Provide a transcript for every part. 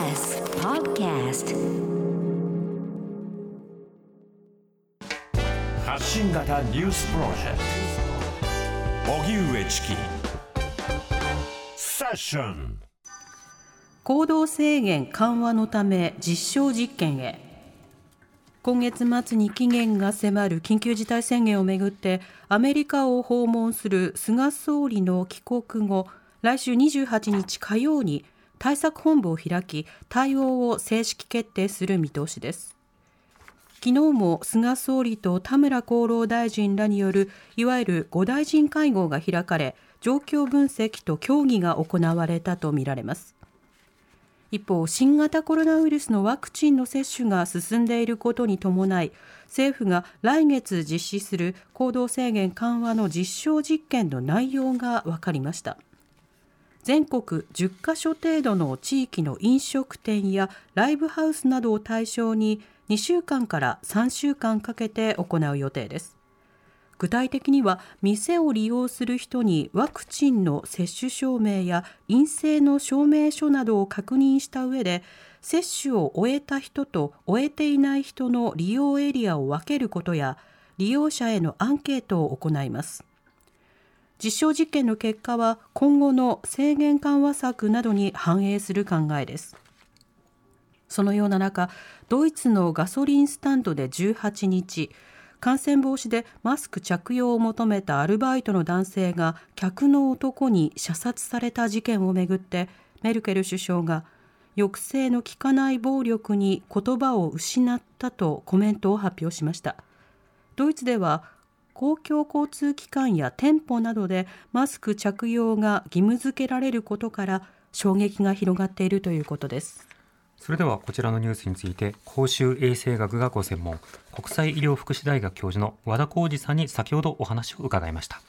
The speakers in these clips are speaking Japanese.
TBS Podcast. 発信型ニュースプロジェクト。荻上チキ。セッション。行動制限緩和のため実証実験へ。今月末に期限が迫る緊急事態宣言をめぐってアメリカを訪問する菅総理の帰国後来週28日火曜に対策本部を開き対応を正式決定する見通しです。昨日も菅総理と田村厚労大臣らによるいわゆる5大臣会合が開かれ状況分析と協議が行われたとみられます。一方新型コロナウイルスのワクチンの接種が進んでいることに伴い政府が来月実施する行動制限緩和の実証実験の内容が分かりました。全国10カ所程度の地域の飲食店やライブハウスなどを対象に2週間から3週間かけて行う予定です。具体的には店を利用する人にワクチンの接種証明や陰性の証明書などを確認した上で接種を終えた人と終えていない人の利用エリアを分けることや利用者へのアンケートを行います。実証実験の結果は今後の制限緩和策などに反映する考えです。そのような中ドイツのガソリンスタンドで18日感染防止でマスク着用を求めたアルバイトの男性が客の男に射殺された事件をめぐってメルケル首相が抑制の効かない暴力に言葉を失ったとコメントを発表しました。ドイツでは公共交通機関や店舗などでマスク着用が義務付けられることから衝撃が広がっているということです。それではこちらのニュースについて公衆衛生学がご専門国際医療福祉大学教授の和田浩二さんに先ほどお話を伺いました。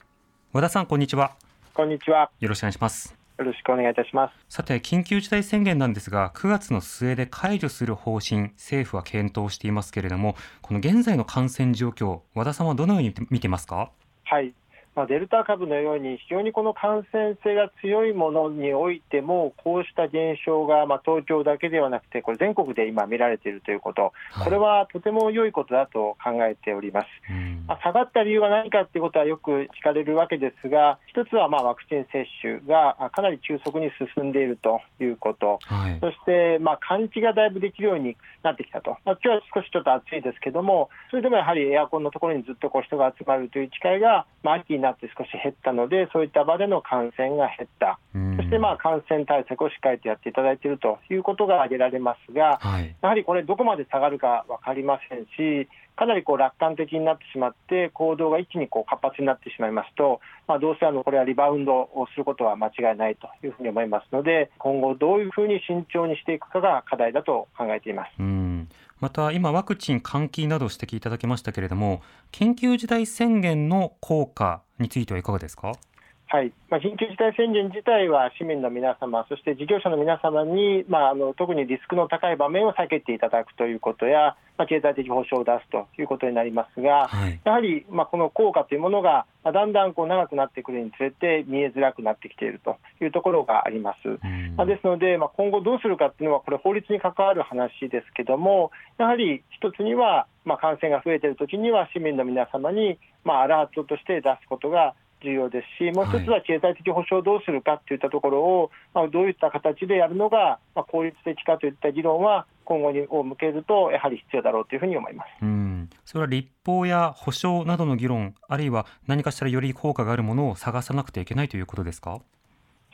和田さんこんにちは。こんにちは。よろしくお願いしますよろしくお願いいたします。さて緊急事態宣言なんですが9月の末で解除する方針政府は検討していますけれどもこの現在の感染状況和田さんはどのように見てますか？はいまあ、デルタ株のように非常にこの感染性が強いものにおいてもこうした現象がまあ東京だけではなくてこれ全国で今見られているということ、これはとても良いことだと考えております。まあ、下がった理由は何かということはよく聞かれるわけですが一つはまあワクチン接種がかなり急速に進んでいるということ、はい、そしてまあ換気がだいぶできるようになってきたと、まあ、今日は少しちょっと暑いですけどもそれでもやはりエアコンのところにずっとこう人が集まるという機会が、まあ、秋になって少し減ったので、そういった場での感染が減った、そしてまあ感染対策をしっかりとやっていただいているということが挙げられますが、はい、やはりこれ、どこまで下がるか分かりませんし、かなりこう楽観的になってしまって、行動が一気にこう活発になってしまいますと、まあ、どうせあのこれはリバウンドをすることは間違いないというふうに思いますので、今後、どういうふうに慎重にしていくかが課題だと考えています。うんまた今、ワクチン換気など指摘いただきましたけれども、緊急事態宣言の効果についてはいかがですか？はいまあ、緊急事態宣言自体は市民の皆様、そして事業者の皆様に、まあ、あの特にリスクの高い場面を避けていただくということや、まあ、経済的保障を出すということになりますが、はい、やはり、まあ、この効果というものが、まあ、だんだんこう長くなってくるにつれて見えづらくなってきているというところがあります。まあ、ですので、まあ、今後どうするかというのは、これ、法律に関わる話ですけども、やはり一つには、まあ、感染が増えているときには、市民の皆様に、まあ、アラートとして出すことが重要ですし、もう一つは経済的保障をどうするかといったところを、まあ、どういった形でやるのが、まあ、効率的かといった議論は、今後にを向けると、やはり必要だろうというふうに思います。うんそれは立法や保障などの議論、あるいは何かしらより効果があるものを探さなくてはいけないということですか？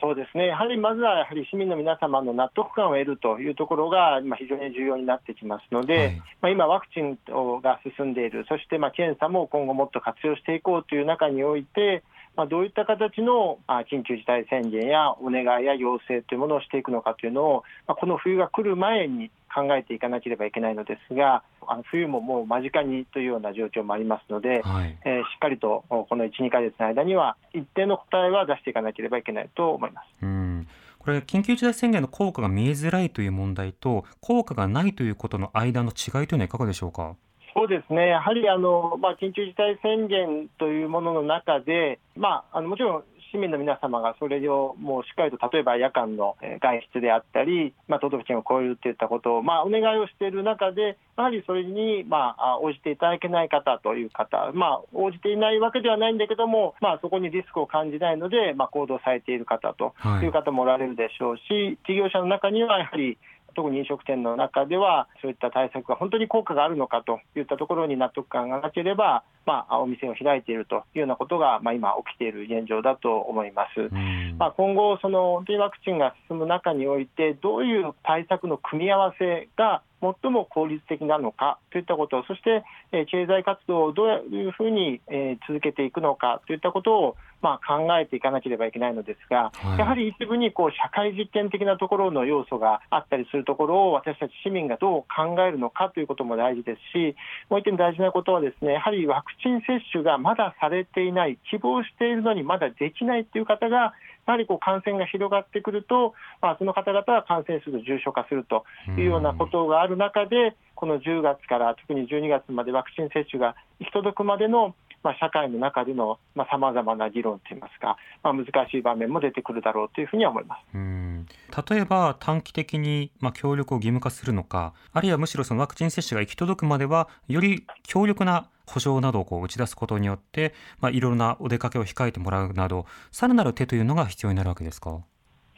そうですね、やはりまずはやはり市民の皆様の納得感を得るというところが今、非常に重要になってきますので、はい、まあ、今、ワクチンが進んでいる、そしてまあ検査も今後もっと活用していこうという中において、まあ、どういった形の緊急事態宣言やお願いや要請というものをしていくのかというのを、まあ、この冬が来る前に考えていかなければいけないのですが、あの冬ももう間近にというような状況もありますので、はい、えー、しっかりとこの1、2か月の間には、一定の答えは出していかなければいけないと思います。うんこれ、緊急事態宣言の効果が見えづらいという問題と、効果がないということの間の違いというのはいかがでしょうか？そうですね、やはりあの、まあ、緊急事態宣言というものの中で、まあ、あのもちろん市民の皆様がそれをもうしっかりと例えば夜間の外出であったり、まあ、都道府県を超えるといったことを、まあ、お願いをしている中で、やはりそれに、まあ、応じていただけない方という方、まあ、応じていないわけではないんだけども、まあ、そこにリスクを感じないので、まあ、行動されている方という方もおられるでしょうし、事業者の中にはやはり、特に飲食店の中では、そういった対策が本当に効果があるのかといったところに納得感がなければ、まあ、お店を開いているというようなことが、まあ、今、起きている現状だと思います。うんまあ、今後、その本当にワクチンが進む中において、どういう対策の組み合わせが最も効率的なのかといったこと、そして、えー経済活動をどういうふうに、えー続けていくのかといったことを、まあ、考えていかなければいけないのですが、はい。やはり一部にこう社会実験的なところの要素があったりするところを、私たち市民がどう考えるのかということも大事ですし、もう一点大事なことは、ですねやはりワクチン接種がまだされていない、希望しているのにまだできないという方が、やはりこう感染が広がってくると、まあ、その方々は感染すると重症化するというようなことがある中で、この10月から特に12月までワクチン接種が行き届くまでの、まあ、社会の中でのさまざ、まな議論といいますか、まあ、難しい場面も出てくるだろうというふうに思います。うん例えば短期的にまあ協力を義務化するのかあるいはむしろそのワクチン接種が行き届くまではより強力な補償などをこう打ち出すことによって、まあ、いろいろなお出かけを控えてもらうなどさらなる手というのが必要になるわけですか？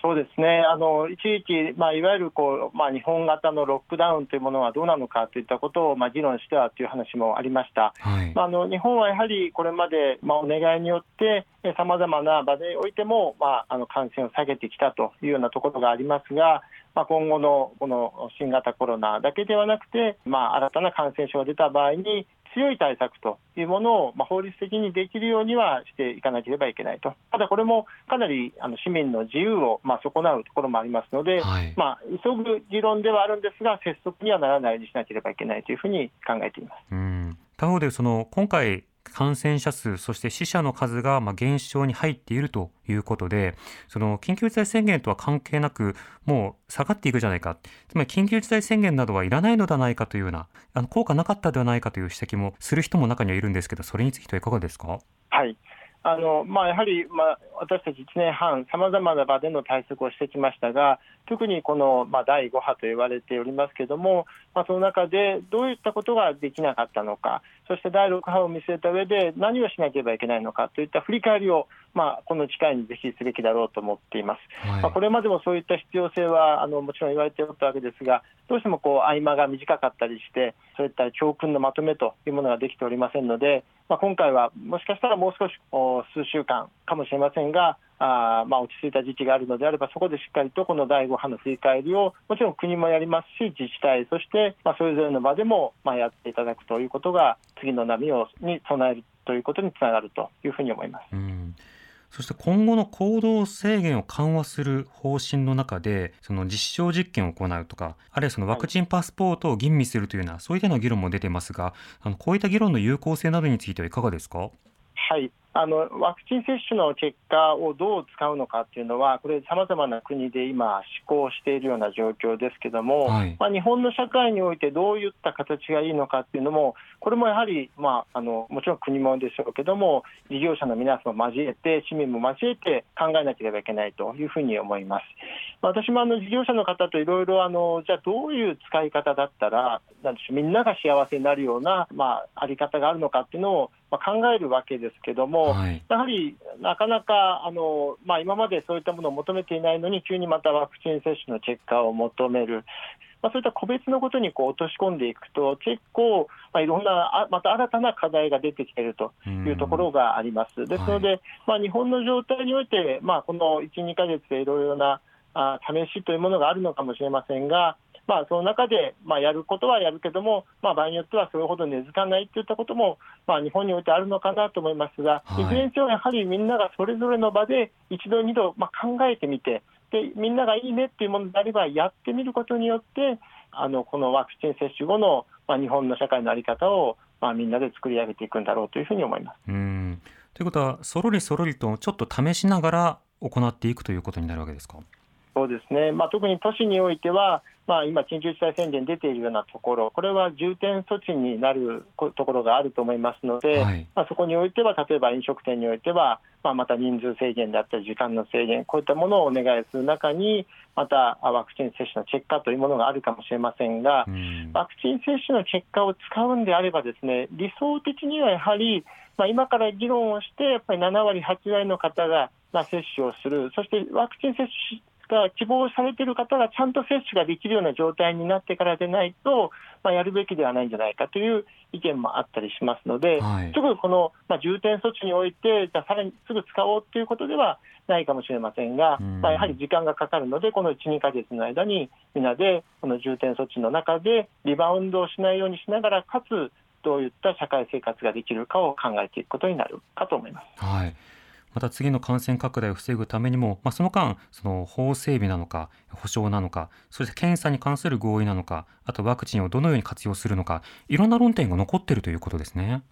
そうですねあの一時期、まあ、いわゆるこう、まあ、日本型のロックダウンというものはどうなのかといったことを、まあ、議論してはという話もありました。はいまあ、あの日本はやはりこれまで、まあ、お願いによって、さまざまな場でおいても、まあ、あの感染を下げてきたというようなところがありますが、まあ、今後のこの新型コロナだけではなくて、まあ、新たな感染症が出た場合に、強い対策というものを、まあ、法律的にできるようにはしていかなければいけないと、ただこれもかなりあの市民の自由を、まあ、損なうところもありますので、はい。まあ、急ぐ議論ではあるんですが、拙速にはならないようにしなければいけないというふうに考えています。うん。他方でその今回感染者数そして死者の数がまあ減少に入っているということでその緊急事態宣言とは関係なくもう下がっていくじゃないか。つまり緊急事態宣言などはいらないのではないかというようなあの効果なかったではないかという指摘もする人も中にはいるんですけどそれについてはいかがですか？はい。あのまあ、やはり、まあ、私たち1年半、さまざまな場での対策をしてきましたが、特にこの、まあ、第5波と言われておりますけれども、まあ、その中でどういったことができなかったのか、そして第6波を見据えた上で何をしなければいけないのかといった振り返りを、まあ、この機会にぜひすべきだろうと思っています。はいまあ、これまでもそういった必要性はあのもちろん言われておったわけですが、どうしてもこう合間が短かったりして、そういった教訓のまとめというものができておりませんので、まあ、今回はもしかしたらもう少しお数週間かもしれませんが、あーまあ落ち着いた時期があるのであれば、そこでしっかりとこの第5波の振り返りを、もちろん国もやりますし、自治体、そしてまあそれぞれの場でもまあやっていただくということが、次の波をに備えるということにつながるというふうに思います。うん。そして今後の行動制限を緩和する方針の中で、その実証実験を行うとか、あるいはそのワクチンパスポートを吟味するというような、そういったような議論も出てますが、あのこういった議論の有効性などについてはいかがですか？はいあのワクチン接種の結果をどう使うのかというのは、これ、さまざまな国で今、施行しているような状況ですけれども、はいまあ、日本の社会においてどういった形がいいのかというのも、これもやはり、まあ、あのもちろん国もでしょうけども、事業者の皆さんも交えて、市民も交えて考えなければいけないというふうに思います。まあ私もあの事業者の方といろいろあのじゃあどういう使い方だったらなんでしょうみんなが幸せになるような、まあ、あり方があるのかっていうのを、まあ、考えるわけですけども、はいやはりなかなかあの、まあ、今までそういったものを求めていないのに急にまたワクチン接種の結果を求める。まあ、そういった個別のことにこう落とし込んでいくと結構、まあ、いろんなあまた新たな課題が出てきているというところがあります。ですので、まあ、日本の状態において、まあ、この1、2か月でいろいろなあ試しというものがあるのかもしれませんが、まあ、その中で、まあ、やることはやるけども、まあ、場合によってはそれほど根付かないといったことも、まあ、日本においてあるのかなと思いますが、はいいずれにせよやはりみんながそれぞれの場で一度、二度、まあ、考えてみてで、みんながいいねっていうものであれば、やってみることによって、あのこのワクチン接種後の、まあ、日本の社会の在り方を、まあ、みんなで作り上げていくんだろうというふうに思います。うんということは、そろりそろりとちょっと試しながら行っていくということになるわけですか？そうですね、まあ、特に都市においては、まあ、今、緊急事態宣言出ているようなところ、これは重点措置になることころがあると思いますので、はい。まあ、そこにおいては、例えば飲食店においては、まあ、また人数制限であったり時間の制限こういったものをお願いする中にまたワクチン接種の結果というものがあるかもしれませんが、ワクチン接種の結果を使うんであればですね理想的にはやはり、まあ、今から議論をしてやっぱり7割8割の方がまあ接種をする。そしてワクチン接種が希望されている方がちゃんと接種ができるような状態になってからでないと、まあ、やるべきではないんじゃないかという意見もあったりしますので、はい、すぐこの、まあ、重点措置において、じゃさらにすぐ使おうということではないかもしれませんが、まあ、やはり時間がかかるので、この1、2か月の間に、みんなでこの重点措置の中でリバウンドをしないようにしながら、かつどういった社会生活ができるかを考えていくことになるかと思います。はいまた次の感染拡大を防ぐためにも、まあ、その間、その法整備なのか、保障なのか、そして検査に関する合意なのか、あとワクチンをどのように活用するのか、いろんな論点が残っているということですね。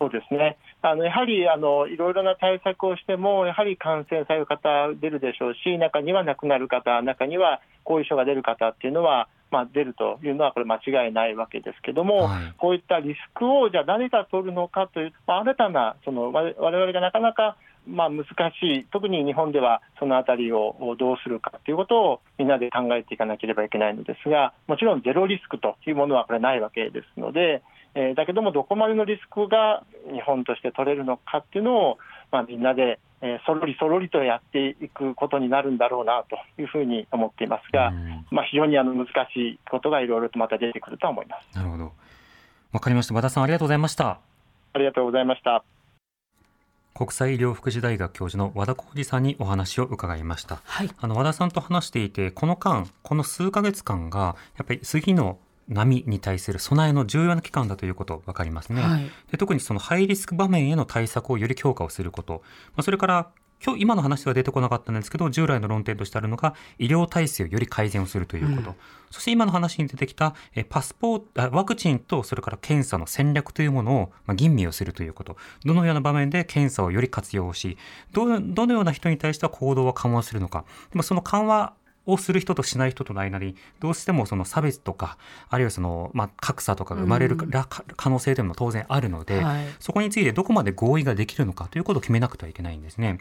そうですねあのやはりあのいろいろな対策をしても、やはり感染される方出るでしょうし、中には亡くなる方、中には後遺症が出る方っていうのは、まあ、出るというのは、これ、間違いないわけですけども、はい、こういったリスクをじゃあ誰が取るのかという、まあ、新たなそのわれわれがなかなかまあ、難しい、特に日本ではそのあたりをどうするかということをみんなで考えていかなければいけないのですが、もちろんゼロリスクというものはこれないわけですので、えー、だけどもどこまでのリスクが日本として取れるのかっていうのを、まあ、みんなで、えー、そろりそろりとやっていくことになるんだろうなというふうに思っていますが、まあ、非常にあの難しいことがいろいろとまた出てくると思います。なるほどわかりました。和田さんありがとうございました。ありがとうございました。国際医療福祉大学教授の和田浩二さんにお話を伺いました、はい、あの和田さんと話していてこの間この数ヶ月間がやっぱり次の波に対する備えの重要な期間だということ分かりますね、はい、で特にそのハイリスク場面への対策をより強化をすること、まあ、それから今日今の話では出てこなかったんですけど従来の論点としてあるのが医療体制をより改善をするということ、うん、そして今の話に出てきたえパスポートワクチンとそれから検査の戦略というものを、まあ、吟味をするということ。どのような場面で検査をより活用しどどのような人に対しては行動を緩和するのか。でもその緩和をする人としない人との間にどうしてもその差別とかあるいはその、まあ、格差とかが生まれる可能性というのも当然あるので、はい、そこについてどこまで合意ができるのかということを決めなくてはいけないんですね。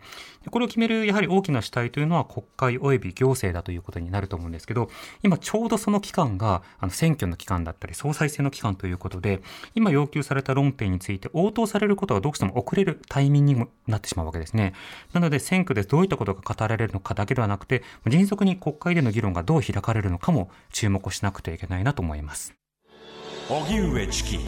これを決めるやはり大きな主体というのは国会及び行政だということになると思うんですけど今ちょうどその期間があの選挙の期間だったり総裁選の期間ということで今要求された論点について応答されることはどうしても遅れるタイミングにもなってしまうわけですね。なので選挙でどういったことが語られるのかだけではなくて迅速に国会での議論がどう開かれるのかも注目しなくてはいけないなと思います。荻上チキ